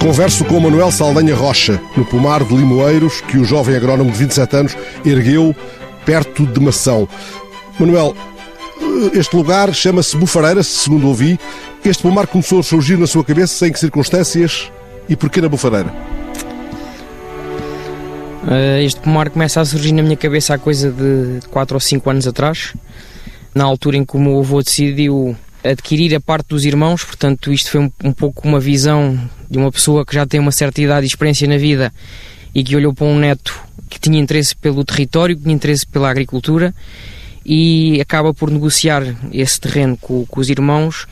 Converso com Manuel Saldanha Rocha, no pomar de limoeiros que o jovem agrónomo de 27 anos ergueu perto de Mação. Manuel, este lugar chama-se Bufareira, segundo ouvi. Este pomar começou a surgir na sua cabeça em que circunstâncias e porquê na Bufareira? Uh, este pomar começa a surgir na minha cabeça há coisa de 4 ou 5 anos atrás, na altura em que o meu avô decidiu adquirir a parte dos irmãos, portanto, isto foi um, um, pouco uma visão de uma pessoa que já tem uma certa idade e experiência na vida e que olhou para um neto que tinha interesse pelo território, que tinha interesse pela agricultura e acaba por negociar esse terreno com, com os irmãos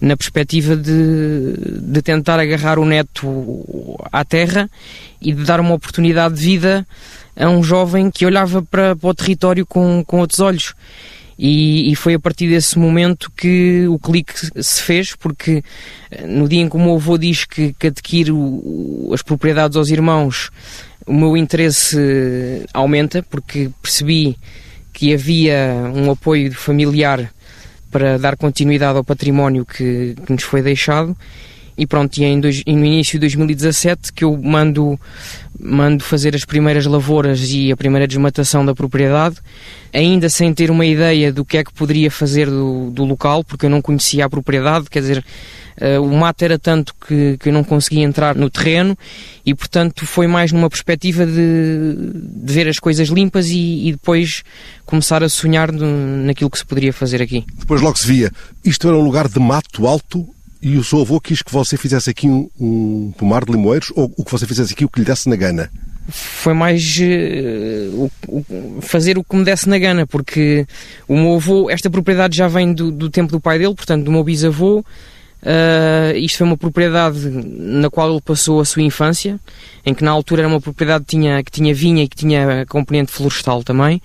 na perspectiva de, de tentar agarrar o neto à terra e de dar uma oportunidade de vida a um jovem que olhava para, para o território com, com outros olhos. E, e, foi a partir desse momento que o clique se fez, porque eh, no dia em que o meu avô diz que, que adquire o, as propriedades aos irmãos, o meu interesse aumenta, porque percebi que havia um apoio familiar para dar continuidade ao património que, que nos foi deixado e pronto, e em dois, no início de 2017 que eu mando, mando fazer as primeiras lavouras e a primeira desmatação da propriedade, ainda sem ter uma ideia do que é que poderia fazer do, do local, porque eu não conhecia a propriedade, quer dizer, uh, o mato era tanto que, que eu não conseguia entrar no terreno e, portanto, foi mais numa perspectiva de, de ver as coisas limpas e, e depois começar a sonhar no, naquilo que se poderia fazer aqui. Depois logo se via, isto era um lugar de mato alto e o seu avô quis que você fizesse aqui um, um pomar de limoeiros ou o que você fizesse aqui o que lhe desse na gana? Foi mais uh, o, o, fazer o que me desse na gana, porque o meu avô, esta propriedade já vem do, do tempo do pai dele, portanto, do meu bisavô. Uh, isto foi uma propriedade na qual ele passou a sua infância, em que na altura era uma propriedade que tinha, que tinha vinha e que tinha componente florestal também.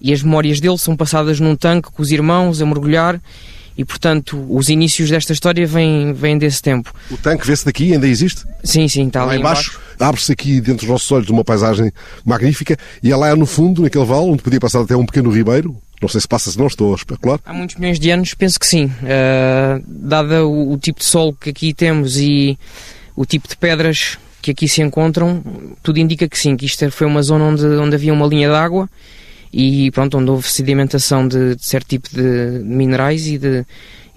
E as memórias dele são passadas num tanque com os irmãos a mergulhar e, portanto, os inícios desta história vêm, vêm desse tempo. O tanque vê-se daqui, ainda existe? Sim, sim, está lá ali embaixo. embaixo. Abre-se aqui dentro dos nossos olhos uma paisagem magnífica e é no fundo, naquele vale, onde podia passar até um pequeno ribeiro. Não sei se passa, se não estou a especular. Há muitos milhões de anos, penso que sim. Uh, dada o, o tipo de solo que aqui temos e o tipo de pedras que aqui se encontram, tudo indica que sim, que isto foi uma zona onde, onde havia uma linha de água e pronto, onde houve sedimentação de, de certo tipo de minerais e de,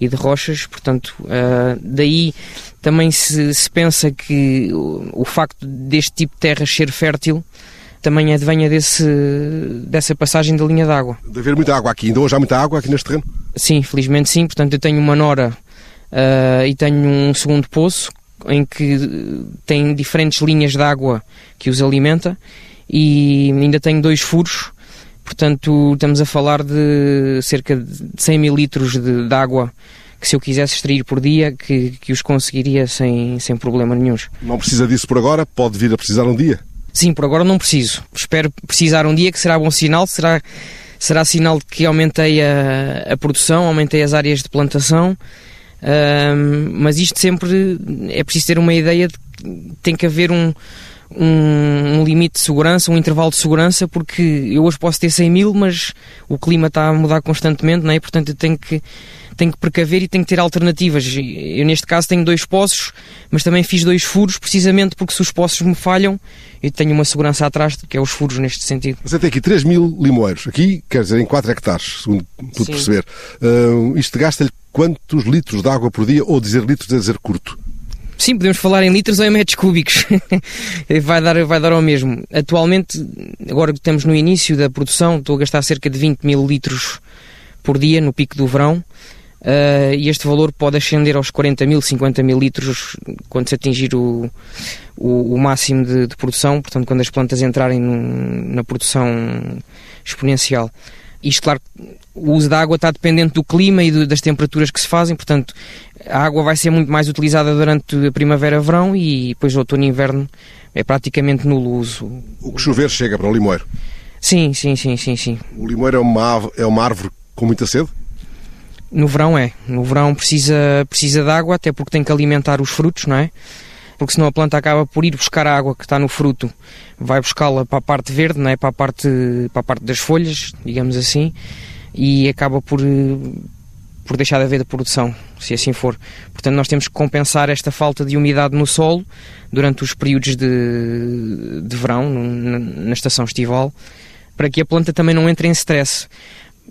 e de rochas, portanto, uh, daí também se, se pensa que o, o, facto deste tipo de terra ser fértil também advenha desse, dessa passagem da linha d'água. De haver muita água aqui, ainda hoje há muita água aqui neste terreno? Sim, felizmente sim, portanto eu tenho uma nora uh, e tenho um segundo poço em que tem diferentes linhas de água que os alimenta e ainda tenho dois furos Portanto, estamos a falar de cerca de 100 mil litros de, de água que se eu quisesse extrair por dia, que, que os conseguiria sem, sem problema nenhum. Não precisa disso por agora? Pode vir a precisar um dia? Sim, por agora não preciso. Espero precisar um dia, que será bom sinal, será, será sinal de que aumentei a, a produção, aumentei as áreas de plantação, mas isto sempre é preciso ter uma ideia de que tem que haver um, um, um, limite de segurança, um intervalo de segurança, porque eu hoje posso ter 100 mil, mas o clima está a mudar constantemente, não é? portanto eu tenho que, tenho que precaver e tenho que ter alternativas. Eu neste caso tenho dois poços, mas também fiz dois furos, precisamente porque se os poços me falham, eu tenho uma segurança atrás, que é os furos neste sentido. Você tem aqui 3 mil limoeiros, aqui quer dizer em 4 hectares, segundo pude perceber. Uh, isto gasta-lhe quantos litros de água por dia, ou dizer litros é dizer curto? Sim, podemos falar em litros ou em metros cúbicos. vai, dar, vai dar ao mesmo. Atualmente, agora que estamos no início da produção, estou a gastar cerca de 20 mil litros por dia no pico do verão. Uh, e este valor pode ascender aos 40 mil, 50 mil litros quando se atingir o, o, o máximo de, de, produção, portanto, quando as plantas entrarem no, na produção exponencial. Isto, claro, o uso da água está dependente do clima e do, das temperaturas que se fazem, portanto, a água vai ser muito mais utilizada durante a primavera-verão e depois outono e inverno é praticamente nulo uso. O que chover chega para o limoeiro? Sim, sim, sim, sim, sim. O limoeiro é uma, é uma árvore com muita sede? No verão é. No verão precisa, precisa de água, até porque tem que alimentar os frutos, não é? Porque senão a planta acaba por ir buscar a água que está no fruto, vai buscá-la para a parte verde, não é? Para a parte, para a parte das folhas, digamos assim, e acaba por por deixar de haver de produção, se assim for. Portanto, nós temos que compensar esta falta de umidade no solo durante os períodos de, de verão, na, estação estival, para que a planta também não entre em stress.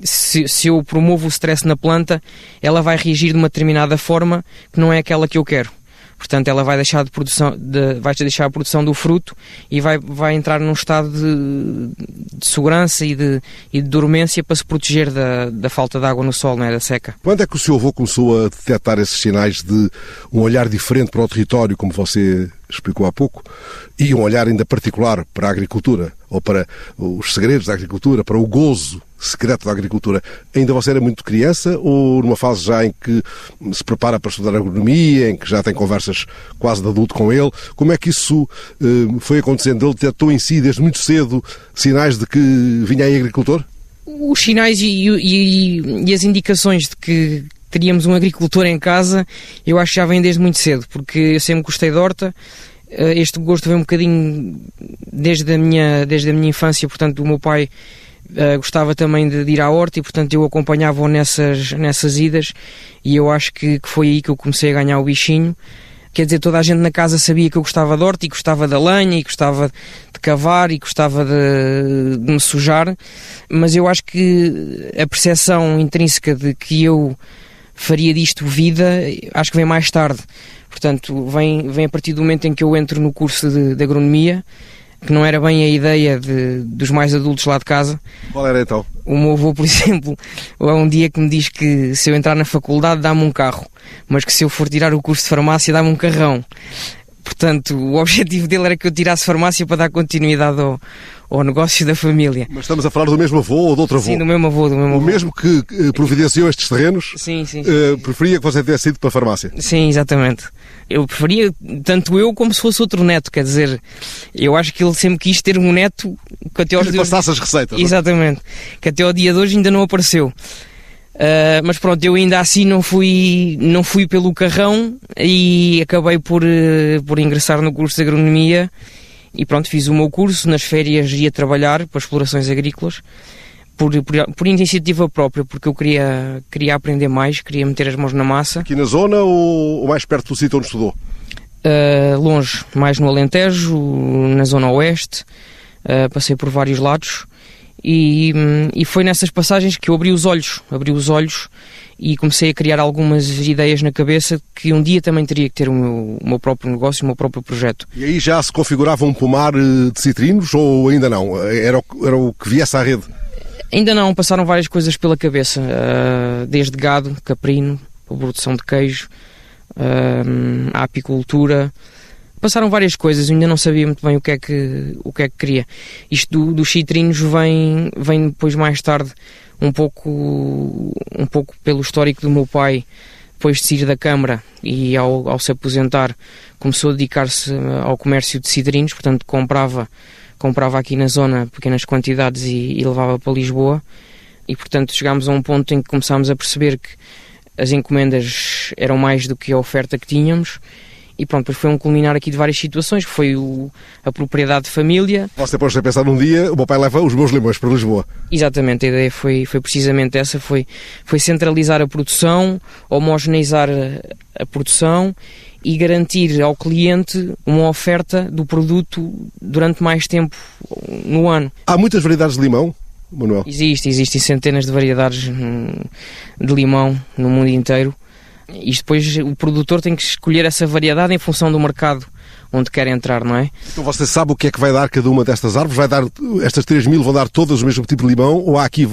Se, se, eu promovo o stress na planta, ela vai reagir de uma determinada forma que não é aquela que eu quero. Portanto, ela vai deixar, de produção, de, vai deixar a produção do fruto e vai, vai entrar num estado de, de segurança e de, e de dormência para se proteger da, da falta de água no solo, né, da seca. Quando é que o seu avô começou a detectar esses sinais de um olhar diferente para o território, como você explicou há pouco, e um olhar ainda particular para a agricultura, ou para os segredos da agricultura, para o gozo secreto da agricultura. Ainda você era muito criança ou numa fase já em que se prepara para estudar agronomia, em que já tem conversas quase de adulto com ele? Como é que isso eh, foi acontecendo? Ele detectou em si desde muito cedo sinais de que vinha aí agricultor? Os sinais e, e, e as indicações de que teríamos um agricultor em casa, eu acho que já vem desde muito cedo, porque eu sempre gostei de horta, eh, este gosto vem um bocadinho desde a minha, desde a minha infância, portanto, o meu pai uh, gostava também de, de, ir à horta e, portanto, eu acompanhava-o nessas, nessas idas e eu acho que, que, foi aí que eu comecei a ganhar o bichinho. Quer dizer, toda a gente na casa sabia que eu gostava de horta e gostava da lenha e gostava de cavar e gostava de, de me sujar, mas eu acho que a percepção intrínseca de que eu faria disto vida, acho que vem mais tarde. Portanto, vem, vem a partir do momento em que eu entro no curso de, de agronomia que não era bem a ideia de, dos mais adultos lá de casa. Qual era então? O meu avô, por exemplo, há um dia que me diz que se eu entrar na faculdade dá-me um carro, mas que se eu for tirar o curso de farmácia dá-me um carrão. Portanto, o objetivo dele era que eu tirasse farmácia para dar continuidade ao, ao negócio da família. Mas estamos a falar do mesmo avô ou do outro avô? Sim, do mesmo avô. Do mesmo o avô. mesmo que providenciou estes terrenos? Sim, sim. sim, uh, sim. Preferia que você tivesse ido para a farmácia? Sim, exatamente. Eu preferia, tanto eu como se fosse outro neto, quer dizer, eu acho que ele sempre quis ter um neto que até aos que passasse as receitas. É? Exatamente. Que até ao dia de hoje ainda não apareceu. Uh, mas pronto, eu ainda assim não fui, não fui pelo carrão e acabei por, uh, por ingressar no curso de agronomia e pronto, fiz o meu curso, nas férias ia trabalhar para explorações agrícolas por, por, por, iniciativa própria, porque eu queria, queria aprender mais, queria meter as mãos na massa. Aqui na zona ou, ou mais perto do sítio onde estudou? Uh, longe, mais no Alentejo, na zona oeste, passei por vários lados e, e foi nessas passagens que eu abri os olhos, abri os olhos e comecei a criar algumas ideias na cabeça que um dia também teria que ter o meu, o meu próprio negócio, o meu próprio projeto. E aí já se configurava um pomar eh, de citrinos ou ainda não? Era o, era o que viesse à rede? Ainda não, passaram várias coisas pela cabeça, uh, desde gado, caprino, produção de queijo, apicultura, passaram várias coisas, eu ainda não sabia muito bem o que é que, o que, é que queria. Isto do, dos citrinos vem, vem depois mais tarde, um pouco, um pouco pelo histórico do meu pai, depois de sair da Câmara e ao, ao se aposentar, começou a dedicar-se ao comércio de cidrinos, portanto comprava, comprava aqui na zona pequenas quantidades e, e levava para Lisboa. E portanto chegámos a um ponto em que começámos a perceber que as encomendas eram mais do que a oferta que tínhamos e pronto, depois foi um culminar aqui de várias situações, que foi o, a propriedade de família. Você pode pensar num dia, o meu pai leva os meus limões para Lisboa. Exatamente, a ideia foi, foi precisamente essa, foi, foi centralizar a produção, homogeneizar a, a produção e garantir ao cliente uma oferta do produto durante mais tempo no ano. Há muitas variedades de limão? Manuel? Existe, existem centenas de variedades hum, de limão no mundo inteiro. E depois o produtor tem que escolher essa variedade em função do mercado onde quer entrar, não é? Então você sabe o que é que vai dar cada uma destas árvores? Vai dar, estas 3 mil vão dar todas o mesmo tipo de limão ou há aqui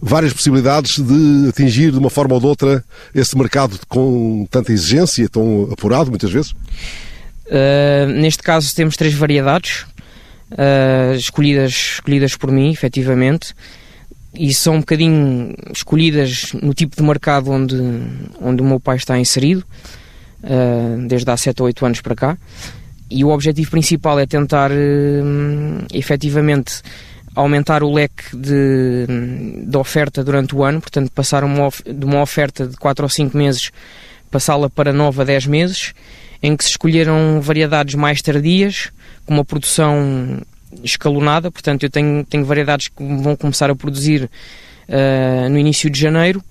várias possibilidades de atingir de uma forma ou de outra esse mercado com tanta exigência, tão apurado muitas vezes? Uh, neste caso temos três variedades uh, escolhidas, escolhidas por mim, efetivamente e são um bocadinho escolhidas no tipo de mercado onde, onde o meu pai está inserido, uh, desde há 7 ou 8 anos para cá. E o objetivo principal é tentar, uh, efetivamente, aumentar o leque de, de oferta durante o ano, portanto, passar uma, de uma oferta de 4 ou 5 meses, passá-la para 9 a 10 meses, em que se escolheram variedades mais tardias, com uma produção escalonada, portanto eu tenho, tenho variedades que vão começar a produzir uh, no início de janeiro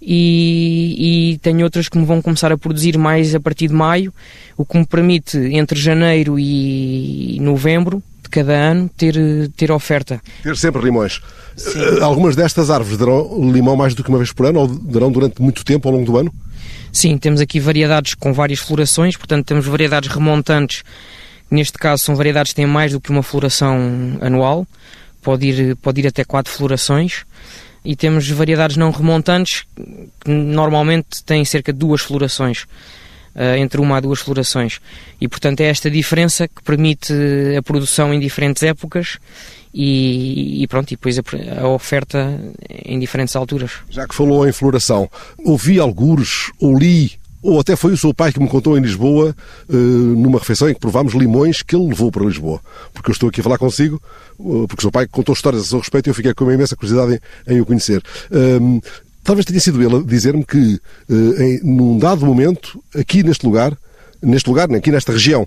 e, e tenho outras que me vão começar a produzir mais a partir de maio, o que me permite entre janeiro e novembro de cada ano ter, ter oferta. Ter sempre limões. Sim. Eh, algumas destas árvores darão limão mais do que uma vez por ano ou darão durante muito tempo ao longo do ano? Sim, temos aqui variedades com várias florações, portanto temos variedades remontantes, neste caso são variedades que têm mais do que uma floração anual, pode ir, pode ir até quatro florações, e temos variedades não remontantes que normalmente têm cerca de duas florações. Uh, entre uma a duas florações. E, portanto, é esta diferença que permite a produção em diferentes épocas e, e pronto, e depois a, oferta em diferentes alturas. Já que falou em floração, ouvi algures ou li ou até foi o seu pai que me contou em Lisboa, uh, numa refeição em que provámos limões que ele levou para Lisboa. Porque eu estou aqui a falar consigo, uh, porque o seu pai contou histórias a seu respeito e eu fiquei com uma imensa curiosidade em, em o conhecer. Uh, talvez tenha sido ele a dizer-me que, em, num dado momento, aqui neste lugar, neste lugar, aqui nesta região,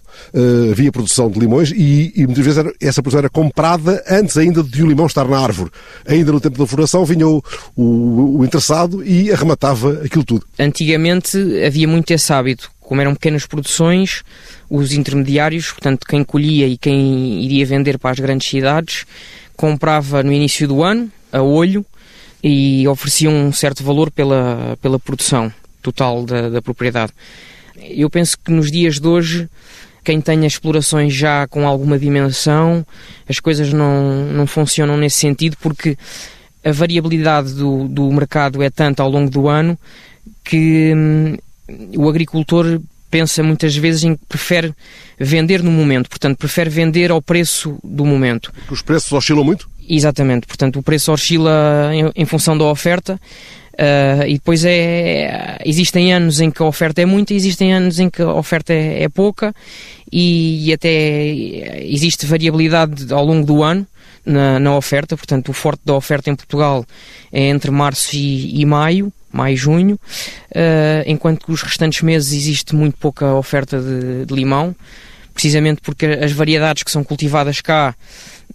havia produção de limões e, e muitas vezes era, essa produção era comprada antes ainda de o limão estar na árvore. Ainda no tempo da floração vinha o, o, o interessado e arrematava aquilo tudo. Antigamente havia muito esse hábito. Como eram pequenas produções, os intermediários, portanto, quem colhia e quem iria vender para as grandes cidades, comprava no início do ano, a olho, e oferecia um certo valor pela, pela produção total da, da propriedade. Eu penso que nos dias de hoje, quem tem explorações já com alguma dimensão, as coisas não, não funcionam nesse sentido porque a variabilidade do, do mercado é tanta ao longo do ano que hum, o agricultor pensa muitas vezes em que prefere vender no momento, portanto, prefere vender ao preço do momento. Os preços oscilam muito? Exatamente, portanto, o preço oscila em, em função da oferta Uh, e depois é, existem anos em que a oferta é muita, existem anos em que a oferta é, é pouca e, e, até existe variabilidade ao longo do ano na, na, oferta, portanto o forte da oferta em Portugal é entre março e, e maio, maio junho, uh, enquanto que os restantes meses existe muito pouca oferta de, de limão, precisamente porque as variedades que são cultivadas cá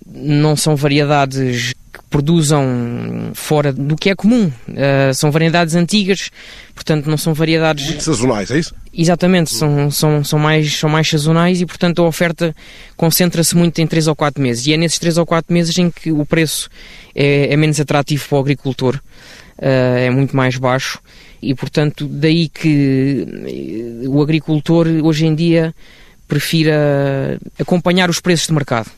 não são variedades produzam fora do que é comum. Uh, são variedades antigas, portanto não são variedades... Muito sazonais, é isso? Exatamente, são, são, são, mais, são mais sazonais e portanto a oferta concentra-se muito em 3 ou 4 meses. E é nesses 3 ou 4 meses em que o preço é, é menos atrativo para o agricultor, uh, é muito mais baixo e portanto daí que o agricultor hoje em dia prefira acompanhar os preços de mercado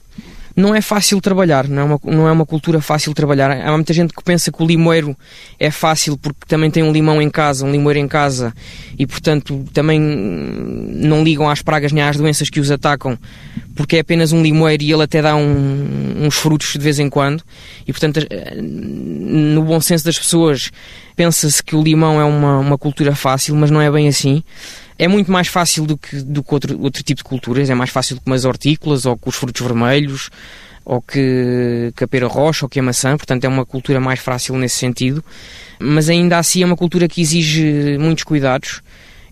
não é fácil trabalhar, não é, uma, não é uma cultura fácil trabalhar. Há muita gente que pensa que o limoeiro é fácil porque também tem um limão em casa, um limoeiro em casa e, portanto, também não ligam às pragas nem às doenças que os atacam porque é apenas um limoeiro e ele até dá um, uns frutos de vez em quando. E, portanto, no bom senso das pessoas, pensa-se que o limão é uma, uma cultura fácil, mas não é bem assim. É muito mais fácil do que, do que outro, outro tipo de culturas, é mais fácil do que umas hortícolas ou com os frutos vermelhos ou que, que a pera roxa ou que a maçã, portanto é uma cultura mais fácil nesse sentido, mas ainda assim é uma cultura que exige muitos cuidados,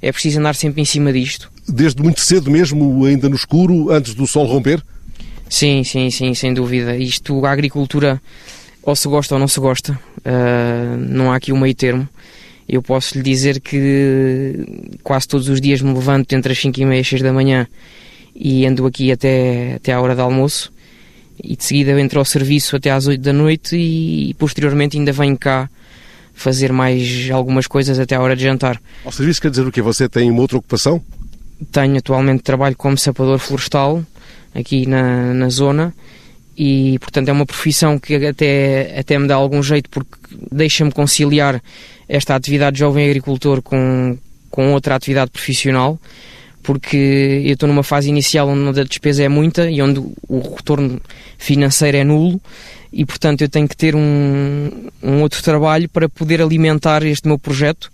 é preciso andar sempre em cima disto. Desde muito cedo mesmo, ainda no escuro, antes do sol romper? Sim, sim, sim, sem dúvida. Isto, a agricultura, ou se gosta ou não se gosta, uh, não há aqui um meio termo eu posso lhe dizer que quase todos os dias me levanto entre as 5 e meia e 6 da manhã e ando aqui até, até à hora de almoço e de seguida entro ao serviço até às 8 da noite e posteriormente ainda venho cá fazer mais algumas coisas até à hora de jantar. Ao serviço quer dizer o quê? Você tem uma outra ocupação? Tenho, atualmente trabalho como sapador florestal aqui na, na zona e portanto é uma profissão que até, até me dá algum jeito porque deixa-me conciliar esta atividade de jovem agricultor com, com outra atividade profissional, porque eu estou numa fase inicial onde a despesa é muita e onde o retorno financeiro é nulo e portanto eu tenho que ter um, um outro trabalho para poder alimentar este meu projeto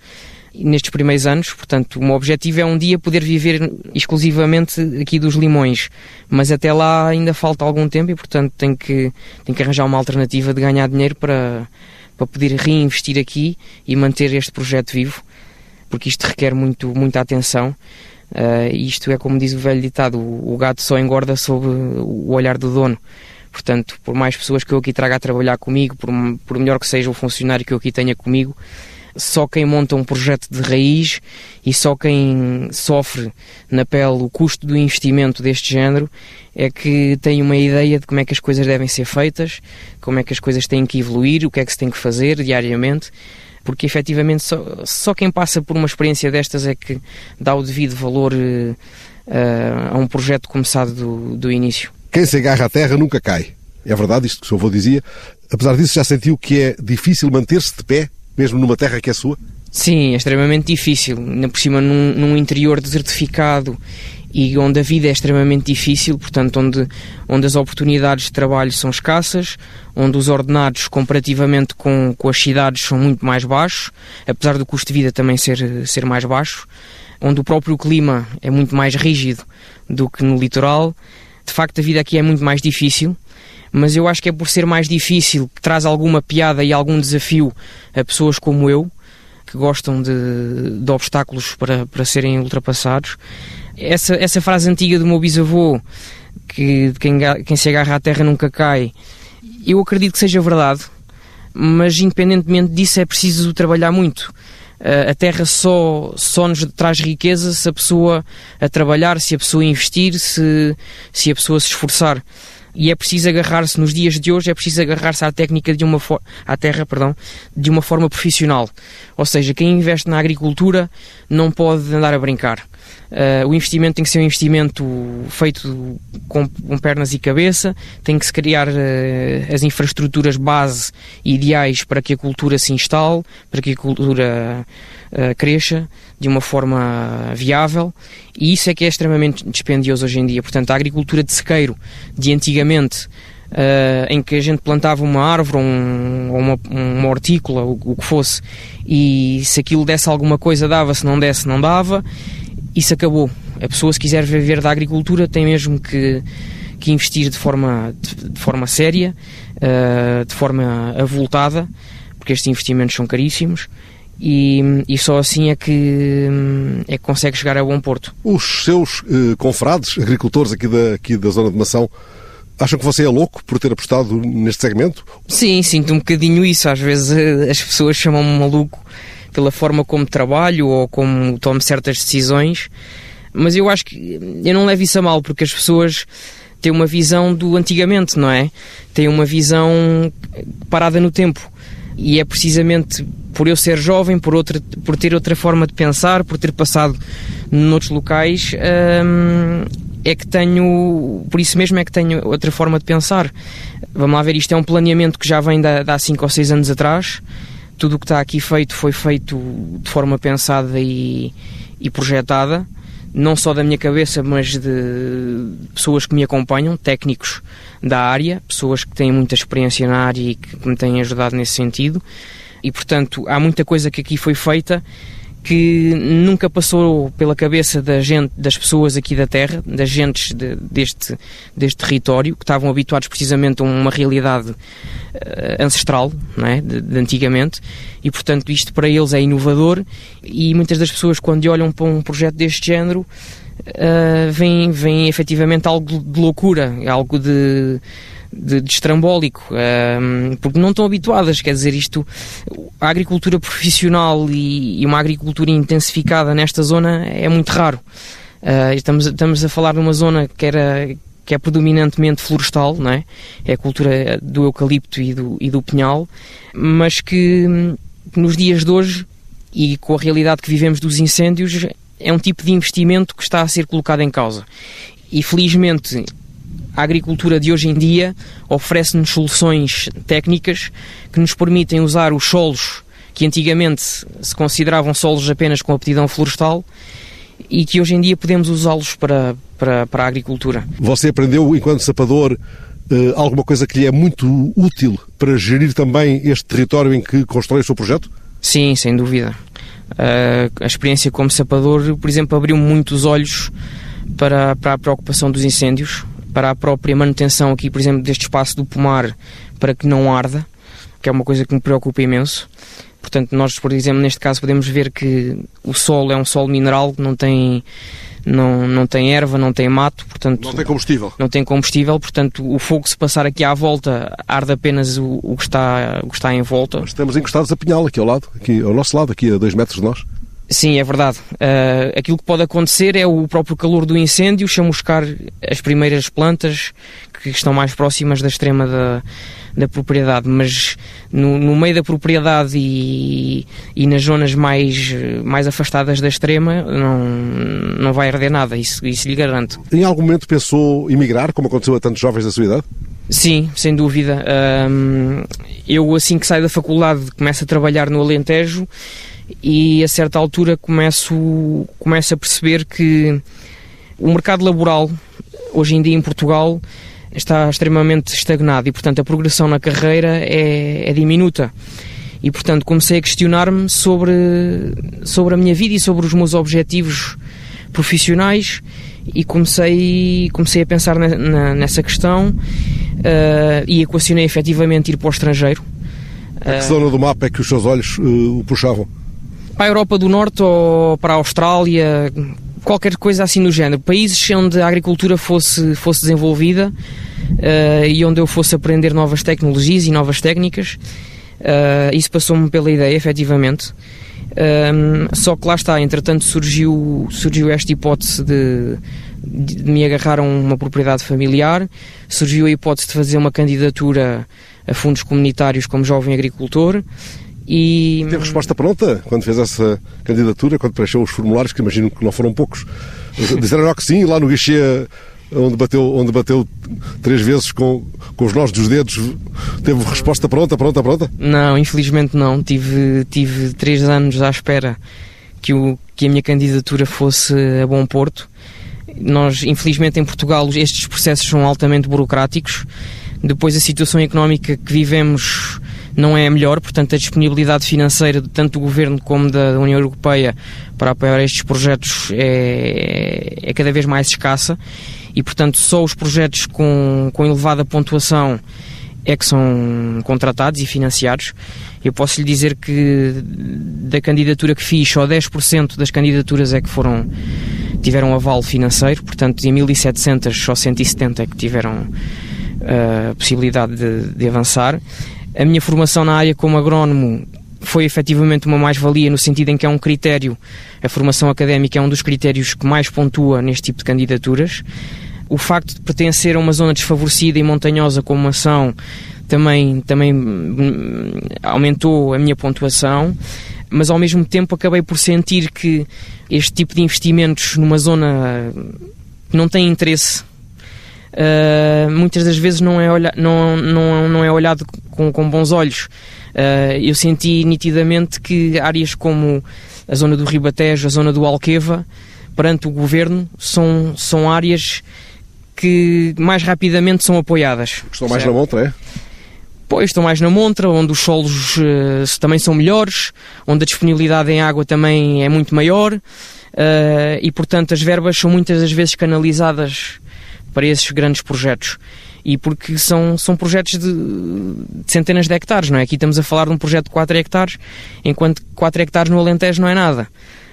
nestes primeiros anos. Portanto, o meu objetivo é um dia poder viver exclusivamente aqui dos limões, mas até lá ainda falta algum tempo e, portanto, tenho que, tenho que arranjar uma alternativa de ganhar dinheiro para, para poder reinvestir aqui e manter este projeto vivo, porque isto requer muito, muita atenção. Uh, isto é como diz o velho ditado: o gato só engorda sob o olhar do dono. Portanto, por mais pessoas que eu aqui traga a trabalhar comigo, por, por melhor que seja o funcionário que eu aqui tenha comigo, só quem monta um projeto de raiz e só quem sofre na pele o custo do investimento deste género é que tem uma ideia de como é que as coisas devem ser feitas, como é que as coisas têm que evoluir, o que é que se tem que fazer diariamente, porque efetivamente só, só quem passa por uma experiência destas é que dá o devido valor uh, a um projeto começado do, do início. Quem se agarra à terra nunca cai. É verdade isto que o seu avô dizia. Apesar disso, já sentiu que é difícil manter-se de pé, mesmo numa terra que é sua? Sim, é extremamente difícil. Ainda por cima, num, num interior desertificado e onde a vida é extremamente difícil, portanto, onde, onde as oportunidades de trabalho são escassas, onde os ordenados comparativamente com, com as cidades são muito mais baixos, apesar do custo de vida também ser, ser mais baixo, onde o próprio clima é muito mais rígido do que no litoral. De facto, a vida aqui é muito mais difícil, mas eu acho que é por ser mais difícil que traz alguma piada e algum desafio a pessoas como eu, que gostam de, de obstáculos para, para serem ultrapassados essa, essa frase antiga do meu bisavô, que quem, quem se agarra à terra nunca cai, eu acredito que seja verdade, mas independentemente disso é preciso trabalhar muito. A terra só, só nos traz riqueza se a pessoa a trabalhar, se a pessoa investir, se, se a pessoa se esforçar e é preciso agarrar-se nos dias de hoje é preciso agarrar-se à técnica de uma à terra perdão de uma forma profissional. Ou seja quem investe na agricultura não pode andar a brincar Uh, o investimento tem que ser um investimento feito com, com pernas e cabeça, tem que se criar uh, as infraestruturas base ideais para que a cultura se instale, para que a cultura uh, cresça de uma forma viável. E isso é que é extremamente dispendioso hoje em dia. Portanto, a agricultura de sequeiro de antigamente Uh, em que a gente plantava uma árvore ou, um, uma, uma hortícola, o, o, que fosse, e se aquilo desse alguma coisa dava, se não desse não dava, isso acabou. A pessoa, se quiser viver da agricultura, tem mesmo que, que investir de forma, de, de forma séria, uh, de forma avultada, porque estes investimentos são caríssimos. E, e, só assim é que, é que consegue chegar a bom porto. Os seus eh, confrades, agricultores aqui da, aqui da zona de Mação, acham que você é louco por ter apostado neste segmento? Sim, sinto um bocadinho isso. Às vezes eh, as pessoas chamam-me maluco pela forma como trabalho ou como tomo certas decisões, mas eu acho que eu não levo isso a mal, porque as pessoas têm uma visão do antigamente, não é? Têm uma visão parada no tempo. E é precisamente por eu ser jovem, por, outra, por ter outra forma de pensar, por ter passado noutros locais, hum, é que tenho, por isso mesmo é que tenho outra forma de pensar. Vamos lá ver, isto é um planeamento que já vem de há 5 ou 6 anos atrás tudo o que está aqui feito foi feito de forma pensada e, e projetada, não só da minha cabeça, mas de pessoas que me acompanham, técnicos da área, pessoas que têm muita experiência na área e que me têm ajudado nesse sentido. E portanto, há muita coisa que aqui foi feita que nunca passou pela cabeça da gente, das pessoas aqui da Terra, das gentes de, deste, deste território, que estavam habituados precisamente a uma realidade uh, ancestral, não é? de, de, antigamente, e portanto isto para eles é inovador, e muitas das pessoas quando olham para um projeto deste género, uh, veem, veem efetivamente algo de loucura, algo de de, de estrambólico, um, porque não estão habituadas, quer dizer, isto, a agricultura profissional e, e uma agricultura intensificada nesta zona é muito raro. Uh, estamos, estamos a falar de uma zona que era que é predominantemente florestal, não é? É a cultura do eucalipto e do, e do pinhal, mas que nos dias de hoje e com a realidade que vivemos dos incêndios é um tipo de investimento que está a ser colocado em causa. E felizmente a agricultura de hoje em dia oferece-nos soluções técnicas que nos permitem usar os solos que antigamente se consideravam solos apenas com aptidão florestal e que hoje em dia podemos usá-los para, para, para a agricultura. Você aprendeu, enquanto sapador, eh, alguma coisa que lhe é muito útil para gerir também este território em que constrói o seu projeto? Sim, sem dúvida. Eh, a experiência como sapador, por exemplo, abriu muito os olhos para, para a preocupação dos incêndios, para a própria manutenção aqui, por exemplo, deste espaço do pomar para que não arda, que é uma coisa que me preocupa imenso. Portanto, nós, por exemplo, neste caso podemos ver que o solo é um solo mineral, não tem não, não tem erva, não tem mato, portanto... Não tem combustível. Não tem combustível, portanto o fogo se passar aqui à volta arde apenas o, o, que, está, o que está em volta. Mas estamos encostados a Pinhal, aqui ao lado, aqui ao nosso lado, aqui a dois metros de nós. Sim, é verdade. Uh, aquilo que pode acontecer é o próprio calor do incêndio chamuscar as primeiras plantas que estão mais próximas da extrema da, da propriedade, mas no, no meio da propriedade e, e, nas zonas mais, mais afastadas da extrema não, não vai arder nada, isso, isso lhe garanto. Em algum momento pensou emigrar, como aconteceu a tantos jovens da sua idade? Sim, sem dúvida. Eu, assim que saio da faculdade, começo a trabalhar no Alentejo e a certa altura começo, começo a perceber que o mercado laboral, hoje em dia em Portugal, está extremamente estagnado e, portanto, a progressão na carreira é, é diminuta. E, portanto, comecei a questionar-me sobre, sobre a minha vida e sobre os meus objetivos profissionais e comecei, comecei a pensar na, na, nessa questão uh, e equacionei efetivamente ir para o estrangeiro. A que zona do mapa é que os seus olhos uh, o puxavam? Para a Europa do Norte ou para a Austrália, qualquer coisa assim no género. Países onde a agricultura fosse, fosse desenvolvida uh, e onde eu fosse aprender novas tecnologias e novas técnicas. Uh, isso passou-me pela ideia, efetivamente. Um, eh, só que lá está, entretanto surgiu, surgiu esta hipótese de, de, me agarrar a uma propriedade familiar, surgiu a hipótese de fazer uma candidatura a fundos comunitários como jovem agricultor e... Teve resposta pronta quando fez essa candidatura, quando preencheu os formulários, que imagino que não foram poucos. Disseram que sim, lá no guichê onde bateu, onde bateu três vezes com, com os nós dos dedos, teve resposta pronta, pronta, pronta? Não, infelizmente não. Tive, tive três anos à espera que, o, que a minha candidatura fosse a bom porto. Nós, infelizmente, em Portugal, estes processos são altamente burocráticos. Depois, a situação económica que vivemos não é a melhor, portanto a disponibilidade financeira de tanto do Governo como da União Europeia para apoiar estes projetos é, é cada vez mais escassa e portanto só os projetos com, com elevada pontuação é que são contratados e financiados. Eu posso lhe dizer que da candidatura que fiz, só 10% das candidaturas é que foram tiveram aval financeiro, portanto, em 1700 só 170 é que tiveram a uh, possibilidade de, de avançar. A minha formação na área como agrónomo foi efetivamente uma mais-valia no sentido em que é um critério, a formação académica é um dos critérios que mais pontua neste tipo de candidaturas. O facto de pertencer a uma zona desfavorecida e montanhosa como ação também, também hum, aumentou a minha pontuação, mas ao mesmo tempo acabei por sentir que este tipo de investimentos numa zona que não tem interesse uh, muitas das vezes não é, olha, não, não, não é olhado com, com bons olhos. Uh, eu senti nitidamente que áreas como a zona do Ribatejo, a zona do Alqueva, perante o governo, são, são áreas que mais rapidamente são apoiadas. Estão mais na montra, é? Pois, estão mais na montra, onde os solos uh, também são melhores, onde a disponibilidade em água também é muito maior uh, e, portanto, as verbas são muitas das vezes canalizadas para esses grandes projetos. E porque são, são projetos de, de, centenas de hectares, não é? Aqui estamos a falar de um projeto de 4 hectares, enquanto 4 hectares no Alentejo não é nada.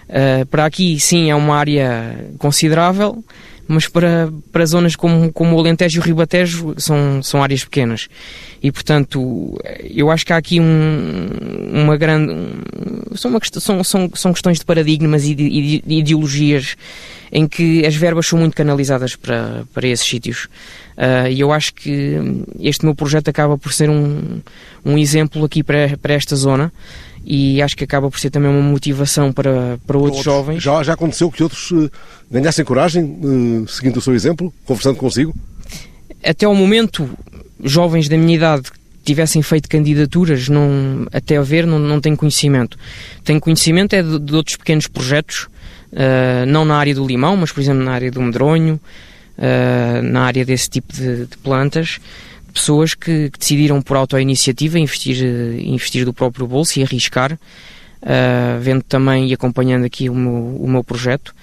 Uh, para aqui, sim, é uma área considerável, mas para, para zonas como, como o Alentejo e o Ribatejo são, são áreas pequenas. E, portanto, eu acho que há aqui um, uma grande... São, uma, são, são, são questões de paradigmas e de, de ideologias em que as verbas são muito canalizadas para, para esses sítios. Uh, e eu acho que este meu projeto acaba por ser um, um exemplo aqui para, para esta zona e acho que acaba por ser também uma motivação para, para outros, outros. jovens. Já, já aconteceu que outros uh, ganhassem coragem, uh, seguindo o seu exemplo, conversando consigo? Até ao momento, jovens da minha idade tivessem feito candidaturas, não, até a ver, não, não tenho conhecimento. Tenho conhecimento é de, de outros pequenos projetos uh, não na área do limão, mas por exemplo na área do medronho, uh, na área desse tipo de, de plantas, pessoas que, que, decidiram por autoiniciativa investir, investir do próprio bolso e arriscar, uh, vendo também e acompanhando aqui o meu, o meu projeto,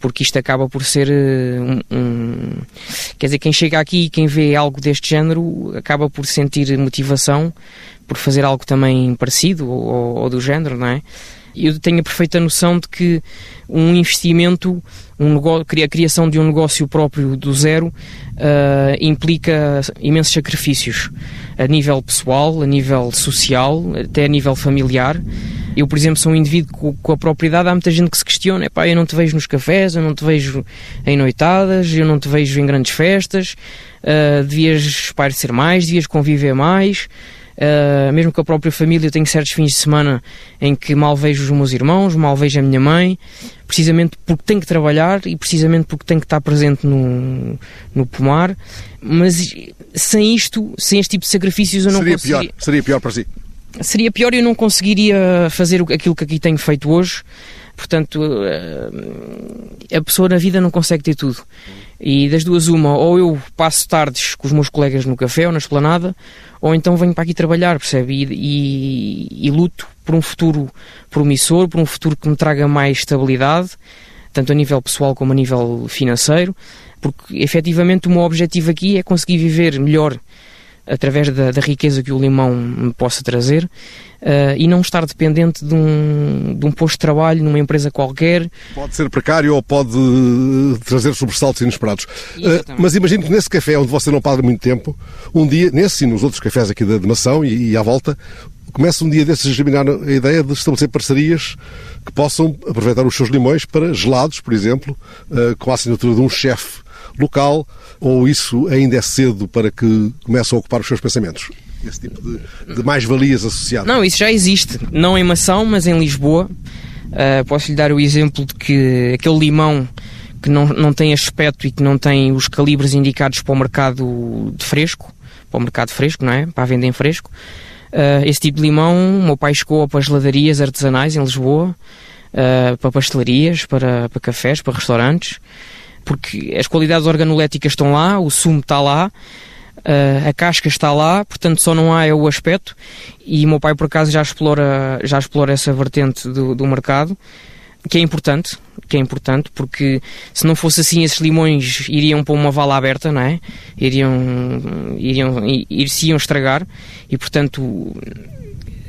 porque isto acaba por ser um, um, Quer dizer, quem chega aqui e quem vê algo deste género acaba por sentir motivação por fazer algo também parecido ou, ou do género, não é? Eu tenho a perfeita noção de que um investimento, um negócio, a criação de um negócio próprio do zero, uh, implica imensos sacrifícios a nível pessoal, a nível social, até a nível familiar. Eu, por exemplo, sou um indivíduo com, a propriedade, há muita gente que se questiona, pá, eu não te vejo nos cafés, eu não te vejo em noitadas, eu não te vejo em grandes festas, uh, devias ser mais, devias conviver mais, Uh, mesmo com a própria família, eu tenho certos fins de semana em que mal vejo os meus irmãos, mal vejo a minha mãe, precisamente porque tenho que trabalhar e precisamente porque tenho que estar presente no, no pomar. Mas sem isto, sem este tipo de sacrifícios, eu não seria conseguiria... Pior, seria pior para si? Seria pior e eu não conseguiria fazer aquilo que aqui tenho feito hoje. Portanto, uh, a pessoa na vida não consegue ter tudo. E das duas, uma, ou eu passo tardes com os meus colegas no café ou na esplanada, ou então venho para aqui trabalhar, percebe? E, e, e, luto por um futuro promissor, por um futuro que me traga mais estabilidade, tanto a nível pessoal como a nível financeiro, porque efetivamente o meu objetivo aqui é conseguir viver melhor através da, da, riqueza que o limão me possa trazer uh, e não estar dependente de um, de um posto de trabalho numa empresa qualquer. Pode ser precário ou pode uh, trazer sobressaltos inesperados. Uh, mas imagino que nesse café onde você não para muito tempo, um dia, nesse e nos outros cafés aqui da Mação e, e à volta, começa um dia desses a examinar a ideia de estabelecer parcerias que possam aproveitar os seus limões para gelados, por exemplo, com a assinatura de um chefe local ou isso ainda é cedo para que comece a ocupar os seus pensamentos? Esse tipo de, de mais-valias associadas? Não, isso já existe. Não em Mação, mas em Lisboa. Uh, posso lhe dar o exemplo de que aquele limão que não, não tem aspecto e que não tem os calibres indicados para o mercado de fresco, para o mercado fresco, não é? Para a venda em fresco. Uh, esse tipo de limão, o meu pai chegou para as ladarias artesanais em Lisboa, uh, para pastelarias, para, para cafés, para restaurantes porque as qualidades organoléticas estão lá, o sumo está lá, uh, a casca está lá, portanto só não há é o aspecto. E o meu pai, por acaso, já explora, já explora essa vertente do, do mercado, que é importante, que é importante, porque se não fosse assim, esses limões iriam para uma vala aberta, não é? Iriam, iriam, ir-se-iam estragar e, portanto,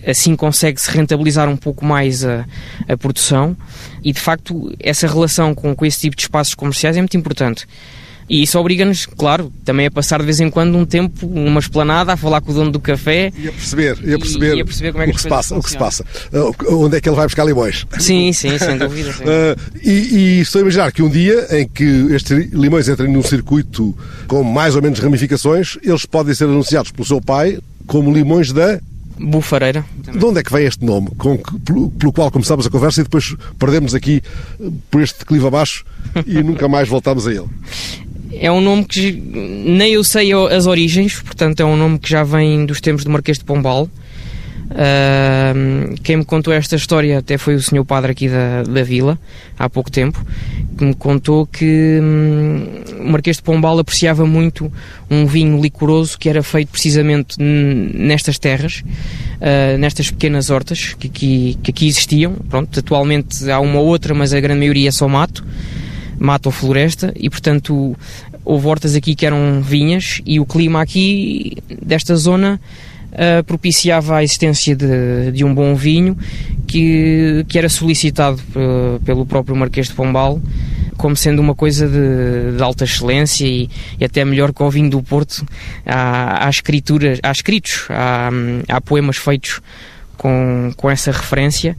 assim consegue-se rentabilizar um pouco mais a, a produção e de facto essa relação com, com esse tipo de espaços comerciais é muito importante. E isso obriga-nos, claro, também a passar de vez em quando um tempo numa esplanada a falar com o dono do café e a perceber, e a perceber, e, e a perceber como é que o que se passa, o que se passa, uh, onde é que ele vai buscar limões. Sim, sim, sem dúvida. Sim. Uh, e, e estou a imaginar que um dia em que estes limões entrem num circuito com mais ou menos ramificações, eles podem ser anunciados pelo seu pai como limões da Bufareira. De onde é que vem este nome, com que, pelo, pelo, qual começámos a conversa e depois perdemos aqui eh, por este declive abaixo e nunca mais voltámos a ele? É um nome que nem eu sei as origens, portanto é um nome que já vem dos tempos do Marquês de Pombal. Uh, quem me contou esta história até foi o senhor padre aqui da, da vila, há pouco tempo, que me contou que hum, o Marquês de Pombal apreciava muito um vinho licoroso que era feito precisamente nestas terras, uh, nestas pequenas hortas que aqui, que aqui existiam. Pronto, atualmente há uma outra, mas a grande maioria é só mato, mato ou floresta, e portanto houve hortas aqui que eram vinhas e o clima aqui desta zona uh, propiciava a existência de, de, um bom vinho que, que era solicitado uh, pelo próprio Marquês de Pombal como sendo uma coisa de, de alta excelência e, e, até melhor que o vinho do Porto. Há, há escrituras, há escritos, há, há poemas feitos com, com essa referência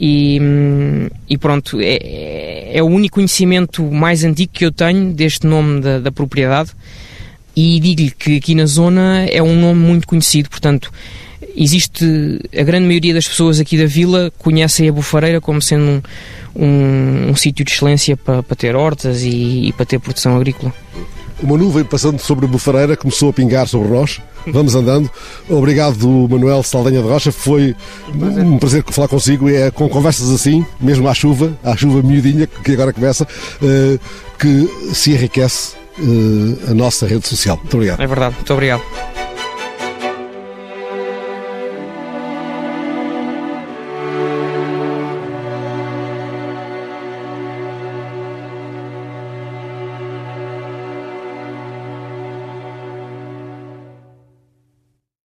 e, e, pronto, é, é, o único conhecimento mais antigo que eu tenho deste nome da, da propriedade e digo-lhe que aqui na zona é um nome muito conhecido, portanto, existe a grande maioria das pessoas aqui da vila conhecem a Bufareira como sendo um, um, um sítio de excelência para, para ter hortas e, e, para ter produção agrícola. Uma nuvem passando sobre a Bufareira começou a pingar sobre nós. Vamos andando. Obrigado, Manuel Saldanha de Rocha. Foi um prazer falar consigo. É com conversas assim, mesmo à chuva, à chuva miudinha que agora começa, eh, que se enriquece uh, a nossa rede social. Muito obrigado. É verdade, muito obrigado.